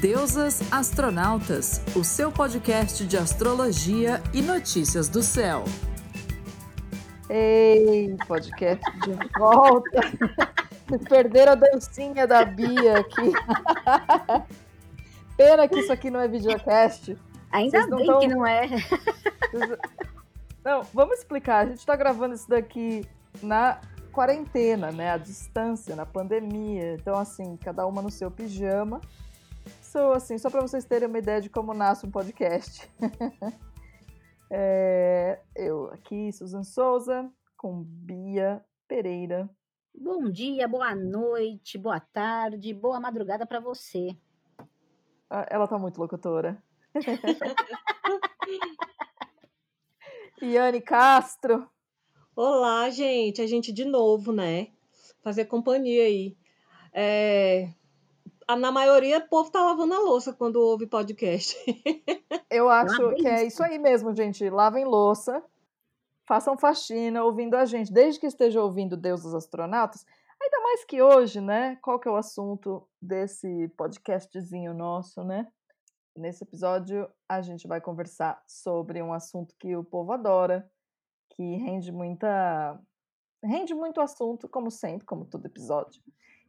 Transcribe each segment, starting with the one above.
Deusas Astronautas, o seu podcast de astrologia e notícias do céu. Ei, podcast de volta. Vocês perderam a dancinha da Bia aqui. Pena que isso aqui não é videocast. Ainda bem tão... que não é. Não, vamos explicar. A gente está gravando isso daqui na quarentena, né? À distância, na pandemia. Então, assim, cada uma no seu pijama. Sou assim, só para vocês terem uma ideia de como nasce um podcast. é, eu aqui, Susan Souza, com Bia Pereira. Bom dia, boa noite, boa tarde, boa madrugada para você. Ah, ela tá muito locutora. Iane Castro. Olá, gente. A gente de novo, né? Fazer companhia aí. É... Na maioria, o povo tá lavando a louça quando ouve podcast. Eu acho que é isso aí mesmo, gente. Lavem louça, façam faxina ouvindo a gente. Desde que esteja ouvindo Deus dos Astronautas, ainda mais que hoje, né? Qual que é o assunto desse podcastzinho nosso, né? Nesse episódio, a gente vai conversar sobre um assunto que o povo adora, que rende muita rende muito assunto, como sempre, como todo episódio,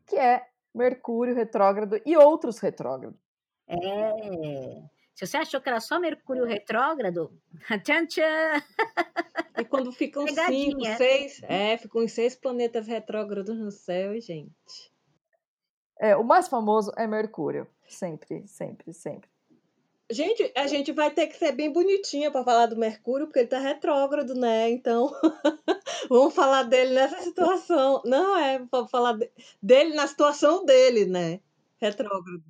que é Mercúrio retrógrado e outros retrógrados. É. Se você achou que era só Mercúrio retrógrado, tchan tchan! E quando ficam Pegadinha. cinco, seis, é, ficam seis planetas retrógrados no céu, gente. É, o mais famoso é Mercúrio, sempre, sempre, sempre. Gente, a gente vai ter que ser bem bonitinha para falar do Mercúrio, porque ele tá retrógrado, né? Então, vamos falar dele nessa situação. Não, é para falar dele na situação dele, né? Retrógrado.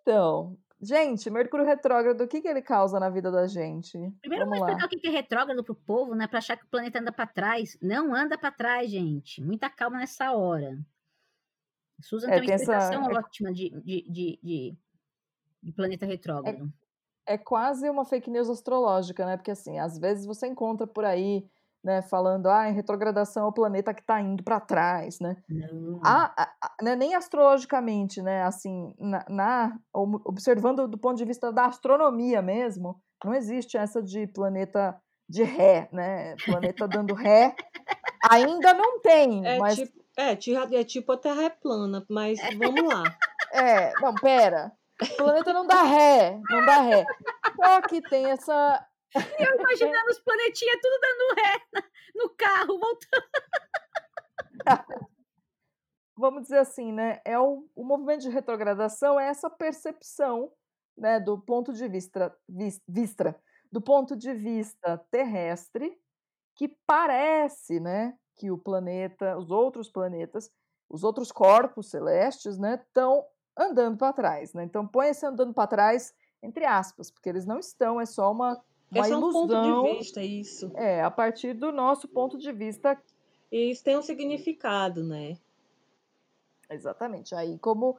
Então, gente, Mercúrio retrógrado, o que, que ele causa na vida da gente? Primeiro, vamos, vamos explicar o que é retrógrado pro povo, né? Para achar que o planeta anda para trás. Não anda para trás, gente. Muita calma nessa hora. Susan é, tem uma explicação essa... É ótima de, de, de, de de planeta retrógrado. É, é quase uma fake news astrológica, né? Porque assim, às vezes você encontra por aí, né, falando, ah, em retrogradação é o planeta que está indo para trás, né? Não. A, a, a, né, nem astrologicamente, né? Assim, na, na, observando do ponto de vista da astronomia mesmo, não existe essa de planeta de ré, né? Planeta dando ré. Ainda não tem, é mas. Tipo, é, é tipo a Terra é plana, mas vamos lá. É, não, pera. O planeta não dá ré, não dá ré. Só que tem essa. Eu imaginando os planetinhas tudo dando ré no carro, voltando. Vamos dizer assim, né? É o, o movimento de retrogradação é essa percepção, né, do ponto de vista, vista do ponto de vista terrestre, que parece, né, que o planeta, os outros planetas, os outros corpos celestes, né, estão andando para trás, né? Então põe esse andando para trás entre aspas, porque eles não estão, é só uma, uma é ilusão. Um ponto de vista, isso. É, a partir do nosso ponto de vista. E isso tem um significado, né? Exatamente. Aí, como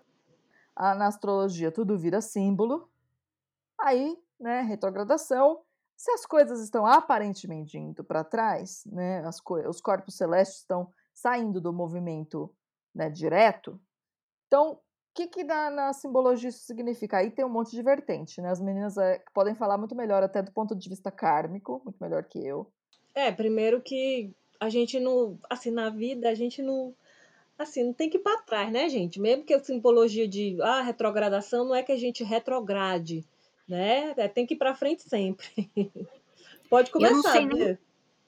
a, na astrologia tudo vira símbolo, aí, né, retrogradação. Se as coisas estão aparentemente indo para trás, né, as os corpos celestes estão saindo do movimento né, direto, então o que, que na, na, simbologia isso significa? Aí tem um monte de vertente, né? As meninas é, podem falar muito melhor, até do ponto de vista kármico, muito melhor que eu. É, primeiro que a gente não, assim, na vida, a gente não, assim, não tem que ir para trás, né, gente? Mesmo que a simbologia de, ah, retrogradação não é que a gente retrograde, né? É, tem que ir para frente sempre. Pode começar, eu não sei nem,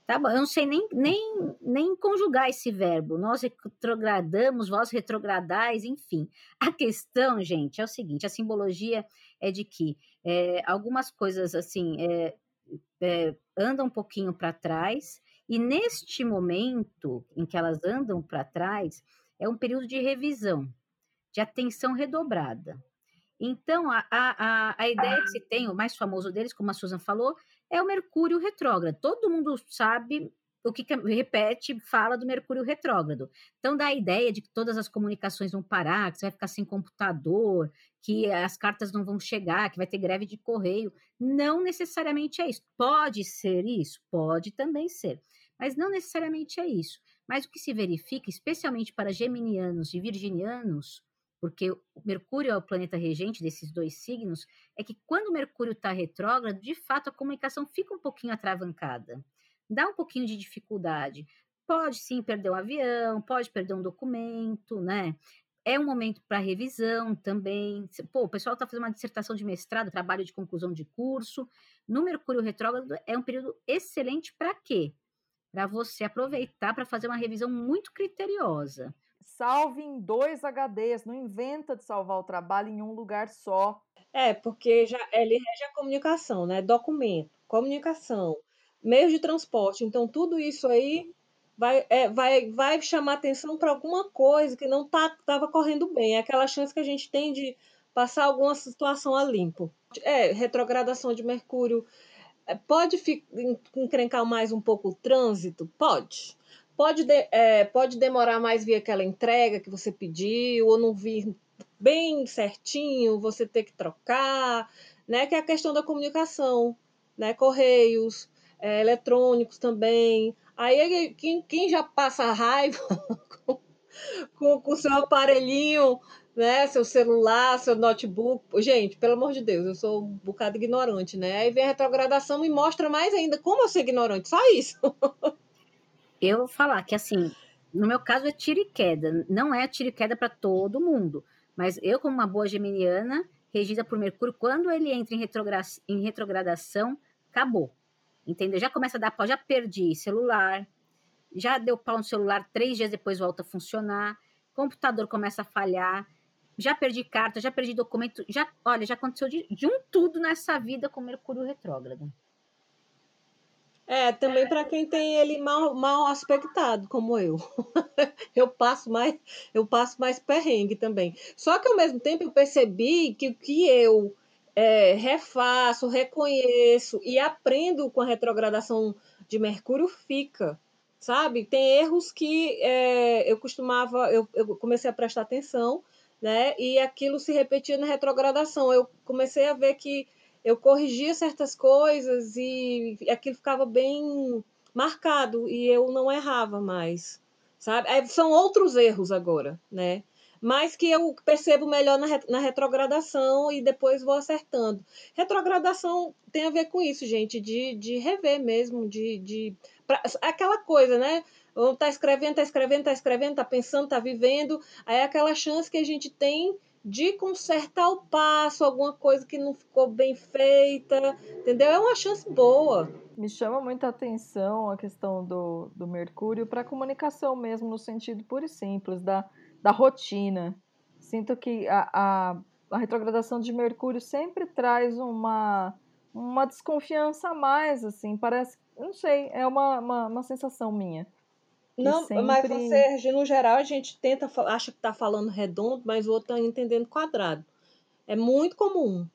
Tá bom, eu não sei nem, nem, nem conjugar esse verbo. Nós retrogradamos, vós retrogradais, enfim. A questão, gente, é o seguinte: a simbologia é de que é, algumas coisas assim é, é, andam um pouquinho para trás, e neste momento em que elas andam para trás, é um período de revisão, de atenção redobrada. Então, a, a, a ideia que se tem, o mais famoso deles, como a Susan falou, é o Mercúrio retrógrado. Todo mundo sabe o que repete, fala do Mercúrio retrógrado. Então dá a ideia de que todas as comunicações vão parar, que você vai ficar sem computador, que as cartas não vão chegar, que vai ter greve de correio. Não necessariamente é isso. Pode ser isso? Pode também ser. Mas não necessariamente é isso. Mas o que se verifica, especialmente para geminianos e virginianos, porque Mercúrio é o planeta regente desses dois signos, é que quando o Mercúrio está retrógrado, de fato a comunicação fica um pouquinho atravancada, dá um pouquinho de dificuldade. Pode sim perder um avião, pode perder um documento, né? É um momento para revisão também. Pô, o pessoal está fazendo uma dissertação de mestrado, trabalho de conclusão de curso. No Mercúrio retrógrado é um período excelente para quê? Para você aproveitar para fazer uma revisão muito criteriosa salve em dois HDs, não inventa de salvar o trabalho em um lugar só. É, porque já ele rege a comunicação, né? Documento, comunicação, meios de transporte. Então, tudo isso aí vai, é, vai, vai chamar atenção para alguma coisa que não estava tá, correndo bem. É aquela chance que a gente tem de passar alguma situação a limpo. É, retrogradação de Mercúrio. É, pode encrencar mais um pouco o trânsito? Pode. Pode, de, é, pode demorar mais vir aquela entrega que você pediu, ou não vir bem certinho, você ter que trocar, né? Que é a questão da comunicação, né? Correios, é, eletrônicos também. Aí quem, quem já passa raiva com, o seu aparelhinho, né? Seu celular, seu notebook. Gente, pelo amor de Deus, eu sou um bocado ignorante, né? Aí vem a retrogradação e mostra mais ainda como eu sou ignorante. Só isso. Eu vou falar que, assim, no meu caso é tiro e queda. Não é tiro e queda para todo mundo. Mas eu, como uma boa geminiana, regida por Mercúrio, quando ele entra em, retrogra em retrogradação, acabou. Entendeu? Já começa a dar pau, já perdi celular, já deu pau no celular, três dias depois volta a funcionar, computador começa a falhar, já perdi carta, já perdi documento, já, olha, já aconteceu de, de um tudo nessa vida com Mercúrio retrógrado. É, também para quem tem ele mal, mal aspectado, como eu. eu passo mais, eu passo mais perrengue também. Só que ao mesmo tempo eu percebi que o que eu é, refaço, reconheço e aprendo com a retrogradação de Mercúrio fica, sabe? Tem erros que é, eu costumava, eu, eu comecei a prestar atenção, né? E aquilo se repetia na retrogradação. Eu comecei a ver que eu corrigia certas coisas e aquilo ficava bem marcado e eu não errava mais, sabe? É, são outros erros agora, né? Mas que eu percebo melhor na, na retrogradação e depois vou acertando. Retrogradação tem a ver com isso, gente, de, de rever mesmo, de, de pra, aquela coisa, né? Tá escrevendo, tá escrevendo, tá escrevendo, tá pensando, tá vivendo. Aí é aquela chance que a gente tem de consertar o passo, alguma coisa que não ficou bem feita, entendeu? É uma chance boa. Me chama muita atenção a questão do, do Mercúrio para comunicação mesmo, no sentido puro e simples, da, da rotina. Sinto que a, a, a retrogradação de Mercúrio sempre traz uma, uma desconfiança a mais, assim, parece, não sei, é uma, uma, uma sensação minha. Não, sempre... mas você, no geral, a gente tenta, acha que está falando redondo, mas o outro está entendendo quadrado. É muito comum.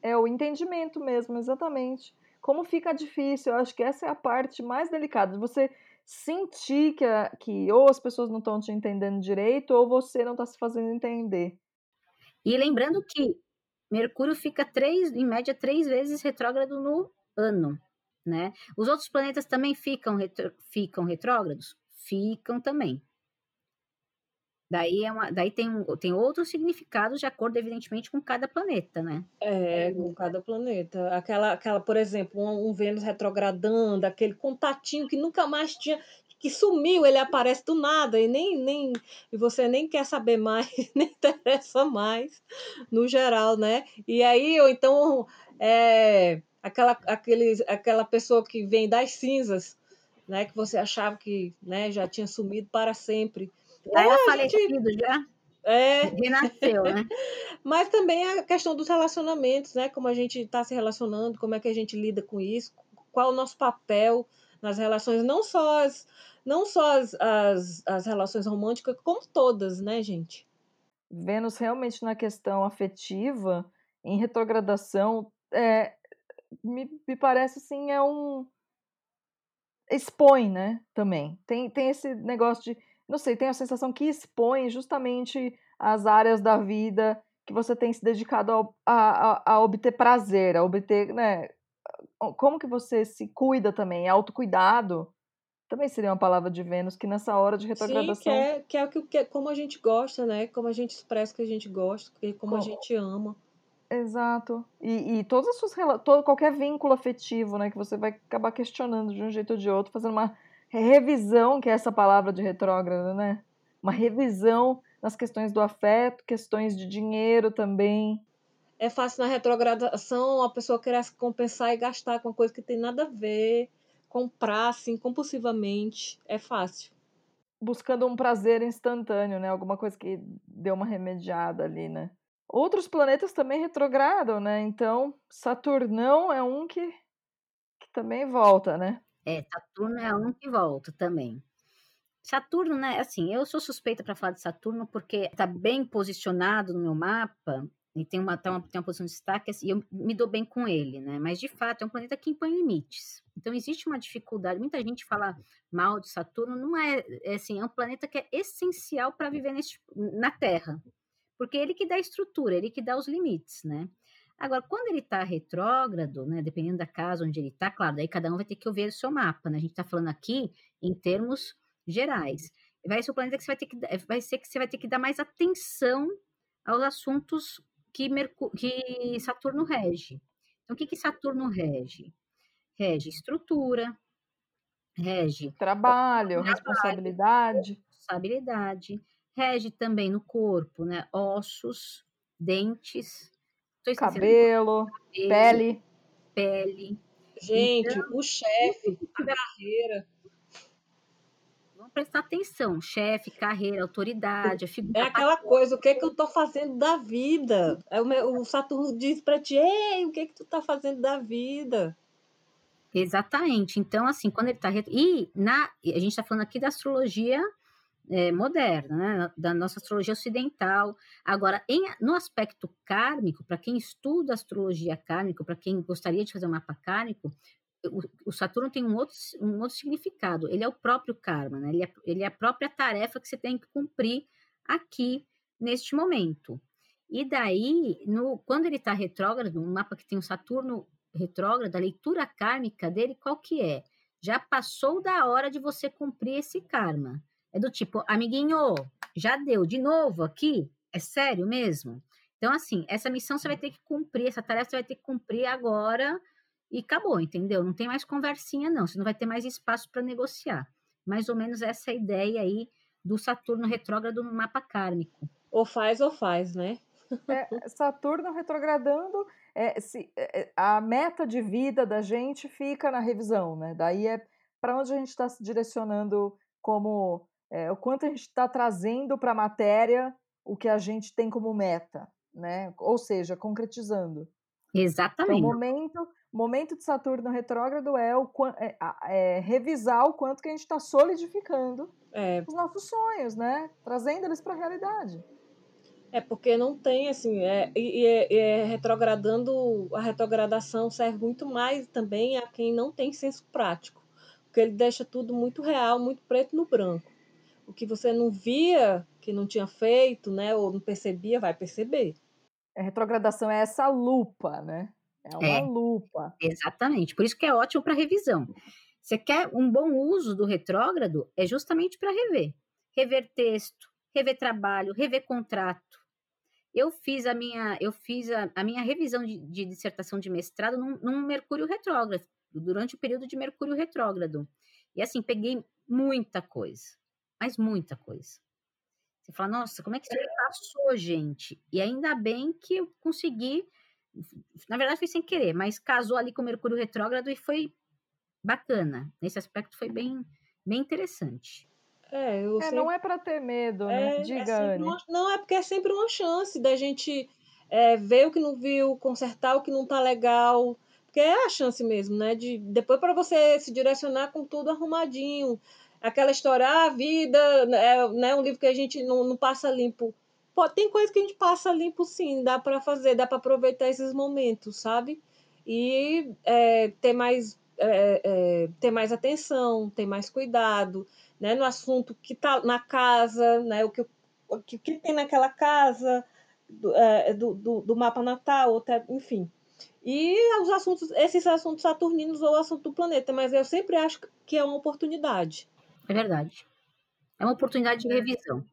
É o entendimento mesmo, exatamente. Como fica difícil, eu acho que essa é a parte mais delicada. Você sentir que, a, que ou as pessoas não estão te entendendo direito, ou você não está se fazendo entender. E lembrando que Mercúrio fica três, em média, três vezes retrógrado no ano. Né? Os outros planetas também ficam, retro, ficam retrógrados? Ficam também. Daí, é uma, daí tem, um, tem outros significados de acordo, evidentemente, com cada planeta, né? É, com cada planeta. Aquela, aquela por exemplo, um, um Vênus retrogradando, aquele contatinho que nunca mais tinha, que sumiu, ele aparece do nada e nem, nem e você nem quer saber mais, nem interessa mais, no geral, né? E aí, ou então, é, aquela, aquele, aquela pessoa que vem das cinzas, né, que você achava que né, já tinha sumido para sempre. Já era falecido, gente... já? É. Renasceu, né? Mas também a questão dos relacionamentos, né? Como a gente está se relacionando, como é que a gente lida com isso, qual o nosso papel nas relações, não só as, não só as, as, as relações românticas, como todas, né, gente? Vênus realmente na questão afetiva, em retrogradação, é, me, me parece assim, é um expõe, né, também. Tem, tem esse negócio de, não sei, tem a sensação que expõe justamente as áreas da vida que você tem se dedicado a, a, a obter prazer, a obter, né, como que você se cuida também, autocuidado, Também seria uma palavra de Vênus que nessa hora de retrogradação. Sim, que é, que é o que, que, como a gente gosta, né? Como a gente expressa que a gente gosta, como, como a gente ama. Exato. E, e todas as suas todo, qualquer vínculo afetivo, né? Que você vai acabar questionando de um jeito ou de outro, fazendo uma revisão, que é essa palavra de retrógrada, né? Uma revisão nas questões do afeto, questões de dinheiro também. É fácil na retrogradação a pessoa querer se compensar e gastar com coisa que tem nada a ver comprar assim compulsivamente é fácil. Buscando um prazer instantâneo, né? Alguma coisa que deu uma remediada ali, né? Outros planetas também retrogradam, né? Então, Saturnão é um que, que também volta, né? É, Saturno é um que volta também. Saturno, né? Assim, eu sou suspeita para falar de Saturno porque está bem posicionado no meu mapa e tem uma, tem uma, tem uma posição de destaque assim, e eu me dou bem com ele, né? Mas de fato é um planeta que impõe limites. Então existe uma dificuldade. Muita gente fala mal de Saturno, não é, é assim, é um planeta que é essencial para viver nesse, na Terra, porque é ele que dá a estrutura, é ele que dá os limites, né? Agora, quando ele está retrógrado, né, dependendo da casa onde ele está, claro, daí cada um vai ter que ouvir o seu mapa, né? A gente está falando aqui em termos gerais. Vai ser o planeta que você vai ter que vai ser que você vai ter que dar mais atenção aos assuntos que, Mercur que Saturno rege. Então, o que, que Saturno rege? Rege estrutura, rege trabalho, trabalho responsabilidade. Responsabilidade. Rege também no corpo, né? Ossos, dentes, cabelo, cabelo, pele. Pele. Gente, então, o chefe, a carreira prestar atenção. Chefe, carreira, autoridade, a figura. É aquela coisa, o que é que eu tô fazendo da vida? É o, meu, o Saturno diz para ti, ei, o que é que tu tá fazendo da vida? Exatamente. Então, assim, quando ele tá. E na, a gente está falando aqui da astrologia é, moderna, né? da nossa astrologia ocidental. Agora, em, no aspecto kármico, para quem estuda astrologia kármica, para quem gostaria de fazer um mapa kármico, o, Saturno tem um outro, um outro significado. Ele é o próprio karma, né? Ele é, ele é a própria tarefa que você tem que cumprir aqui neste momento. E daí, no, quando ele está retrógrado, um mapa que tem o Saturno retrógrado, a leitura kármica dele, qual que é? Já passou da hora de você cumprir esse karma. É do tipo, amiguinho, já deu de novo aqui? É sério mesmo? Então, assim, essa missão você vai ter que cumprir, essa tarefa você vai ter que cumprir agora e acabou, entendeu? Não tem mais conversinha, não. Você não vai ter mais espaço para negociar. Mais ou menos essa é a ideia aí do Saturno retrógrado no mapa kármico. Ou faz ou faz, né? É, Saturno retrogradando, é, se, é, é a meta de vida da gente fica na revisão, né? Daí é para onde a gente está se direcionando como é, o quanto a gente está trazendo para a matéria o que a gente tem como meta, né? Ou seja, concretizando. Exatamente. Então, o momento, momento de Saturno retrógrado é, o, é, é revisar o quanto que a gente está solidificando é. os nossos sonhos, né? Trazendo eles para a realidade. É porque não tem assim, é, e é, é, retrogradando, a retrogradação serve muito mais também a quem não tem senso prático, porque ele deixa tudo muito real, muito preto no branco. O que você não via, que não tinha feito, né, ou não percebia, vai perceber. A retrogradação é essa lupa, né? É uma é, lupa. Exatamente. Por isso que é ótimo para revisão. Você quer um bom uso do retrógrado? É justamente para rever. Rever texto, rever trabalho, rever contrato. Eu fiz a minha, eu fiz a, a minha revisão de, de, dissertação de mestrado num, num Mercúrio retrógrado, durante o período de Mercúrio retrógrado. E assim, peguei muita coisa, mas muita coisa. Você fala, nossa, como é que isso passou, gente? E ainda bem que eu consegui na verdade foi sem querer, mas casou ali com o Mercúrio retrógrado e foi bacana. Nesse aspecto foi bem, bem interessante. É, é sempre... não é para ter medo, né? É, é Diga, é uma... Não, é porque é sempre uma chance da gente é, ver o que não viu, consertar o que não tá legal. Porque é a chance mesmo, né? De depois para você se direcionar com tudo arrumadinho. Aquela história, ah, vida, é né, um livro que a gente não, não passa limpo Pode, tem coisa que a gente passa limpo sim, dá para fazer, dá para aproveitar esses momentos, sabe? E é, ter mais é, é, ter mais atenção, ter mais cuidado, né, no assunto que está na casa, né, o que, o que, tem naquela casa, do, é, do, do, do, mapa natal, até, enfim. e os assuntos, esses assuntos saturninos ou assunto do planeta, mas eu sempre acho que é uma oportunidade. É verdade. É uma oportunidade de revisão.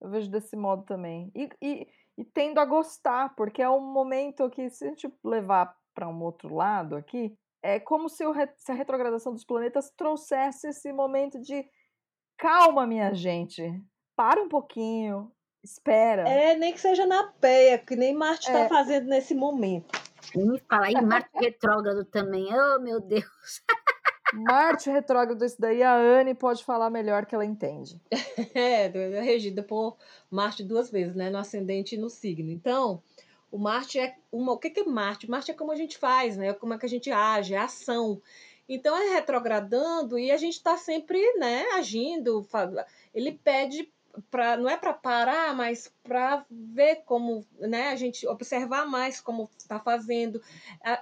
Eu vejo desse modo também. E, e, e tendo a gostar, porque é um momento que, se a gente levar para um outro lado aqui, é como se, o, se a retrogradação dos planetas trouxesse esse momento de calma, minha gente. Para um pouquinho, espera. É, nem que seja na peia, que nem Marte está é. fazendo nesse momento. E me fala aí, Marte retrógrado também. Oh, meu Deus. Marte retrógrado, isso daí a Anne pode falar melhor que ela entende. É, é regida por Marte duas vezes, né? No ascendente e no signo. Então, o Marte é uma. O que é Marte? Marte é como a gente faz, né? Como é que a gente age, é ação. Então é retrogradando e a gente está sempre, né, agindo. Ele pede não é para parar, mas para ver como, né, a gente observar mais como está fazendo.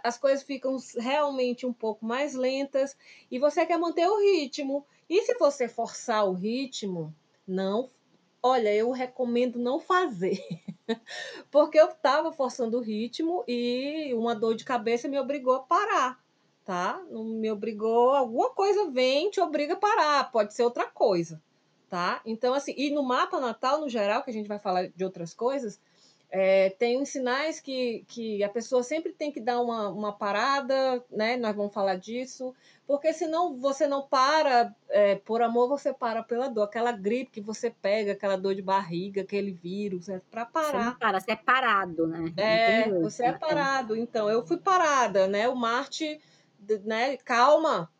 as coisas ficam realmente um pouco mais lentas e você quer manter o ritmo. E se você forçar o ritmo, não, olha, eu recomendo não fazer. Porque eu estava forçando o ritmo e uma dor de cabeça me obrigou a parar, tá? Não me obrigou, alguma coisa vem te obriga a parar, pode ser outra coisa tá? Então, assim, e no mapa natal, no geral, que a gente vai falar de outras coisas, é, tem uns sinais que, que a pessoa sempre tem que dar uma, uma parada, né? Nós vamos falar disso, porque senão você não para é, por amor, você para pela dor. Aquela gripe que você pega, aquela dor de barriga, aquele vírus, é para parar. Você não para, você é parado, né? É, você é parado. Então, eu fui parada, né? O Marte, né? Calma,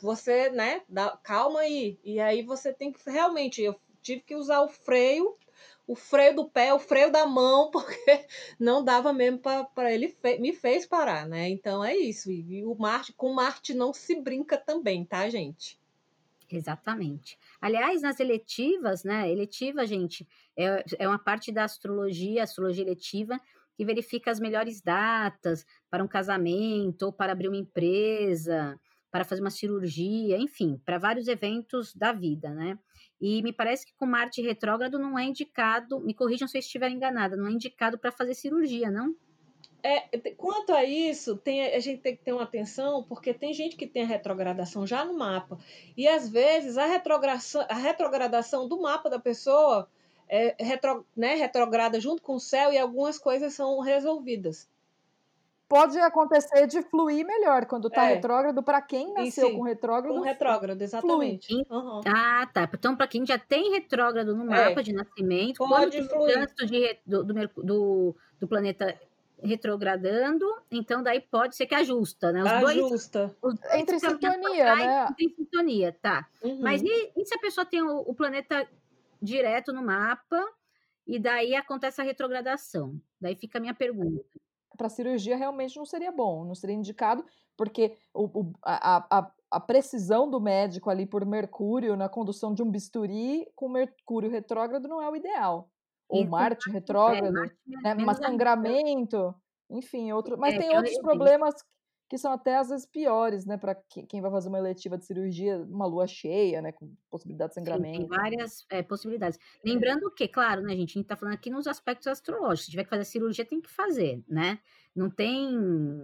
você, né, dá, calma aí. E aí você tem que realmente, eu tive que usar o freio, o freio do pé, o freio da mão, porque não dava mesmo para ele fe, me fez parar, né? Então é isso. E, o Marte, com Marte não se brinca também, tá, gente? Exatamente. Aliás, nas eletivas, né? Eletiva, gente, é, é uma parte da astrologia, astrologia eletiva, que verifica as melhores datas para um casamento ou para abrir uma empresa para fazer uma cirurgia, enfim, para vários eventos da vida, né? E me parece que com Marte retrógrado não é indicado, me corrijam se eu estiver enganada, não é indicado para fazer cirurgia, não? É, quanto a isso, tem, a gente tem que ter uma atenção, porque tem gente que tem a retrogradação já no mapa. E às vezes a retrogradação, a retrogradação do mapa da pessoa é retro, né, retrograda junto com o céu e algumas coisas são resolvidas pode acontecer de fluir melhor quando está é. retrógrado para quem nasceu com retrógrado. Com retrógrado, exatamente. Uhum. Ah, tá. Então, para quem já tem retrógrado no é. mapa é. de nascimento, pode quando fluir. trânsito de, do, do, do, planeta retrogradando, então daí pode ser que ajusta, né? Os ajusta. Dois, os Entre sintonia, né? Tem sintonia, tá. Uhum. Mas e, e, se a pessoa tem o, o planeta direto no mapa e daí acontece a retrogradação? Daí fica a minha pergunta para cirurgia realmente não seria bom, não seria indicado, porque o, o, a, a, a, precisão do médico ali por Mercúrio na condução de um bisturi com Mercúrio retrógrado não é o ideal. Ou Marte retrógrado, é, Marte, né? mas sangramento, enfim, outro, mas é, tem outros problemas que são até às vezes piores, né, para quem vai fazer uma eletiva de cirurgia, uma lua cheia, né, com possibilidade de sangramento. Sim, tem várias é, possibilidades. Lembrando que, claro, né, gente, a gente está falando aqui nos aspectos astrológicos. Se tiver que fazer cirurgia, tem que fazer, né? Não tem,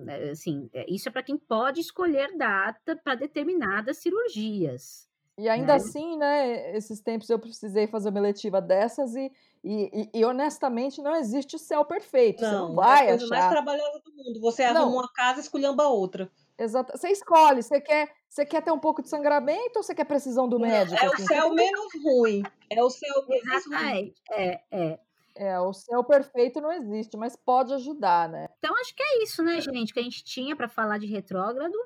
eh, assim, é, isso é para quem pode escolher data para determinadas cirurgias. E ainda né? assim, né, esses tempos eu precisei fazer uma eletiva dessas e, e, e, honestamente não existe céu perfeito. Não, você não vai é a coisa achar. mais trabalhosa do mundo. Você arruma não. uma casa e esculhamba outra. Exato. Você escolhe, você quer, você quer ter um pouco de sangramento ou você quer precisão do médico? É assim? o céu menos ruim. É o céu menos ruim. É, é. É, o céu perfeito não existe, mas pode ajudar, né? Então acho que é isso, né, gente, que a gente tinha para falar de retrógrado.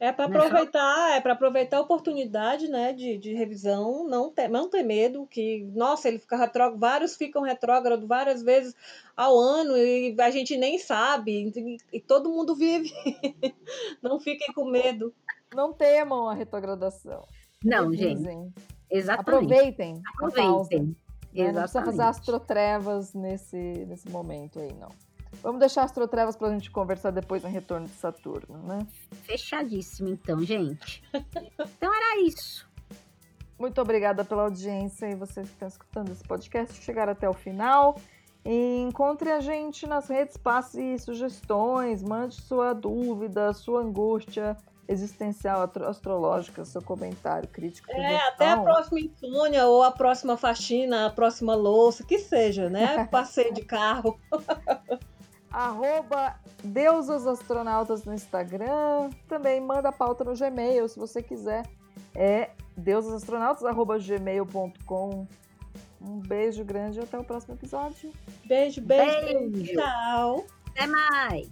É para aproveitar, é para aproveitar a oportunidade, né, de, de revisão, não ter, não ter medo que, nossa, ele fica retrógrado, vários ficam retrógrado várias vezes ao ano e a gente nem sabe, e, e todo mundo vive. não fiquem com medo. Não temam a retrogradação. Não, gente. Exatamente. Aproveitem. Aproveitem. Né? Não precisa fazer astrotrevas nesse, nesse momento aí, não. Vamos deixar as Astrotrevas para a gente conversar depois no retorno de Saturno, né? Fechadíssimo, então, gente. então era isso. Muito obrigada pela audiência e vocês que estão escutando esse podcast chegaram até o final. E encontre a gente nas redes, passe sugestões, mande sua dúvida, sua angústia existencial astrológica, seu comentário crítico. É, até a próxima insônia ou a próxima faxina, a próxima louça, que seja, né? Passeio de carro. Arroba Deusas Astronautas no Instagram. Também manda pauta no Gmail, se você quiser. É deusasastronautas.gmail.com Um beijo grande e até o próximo episódio. Beijo, beijo. beijo. Tchau. Até mais.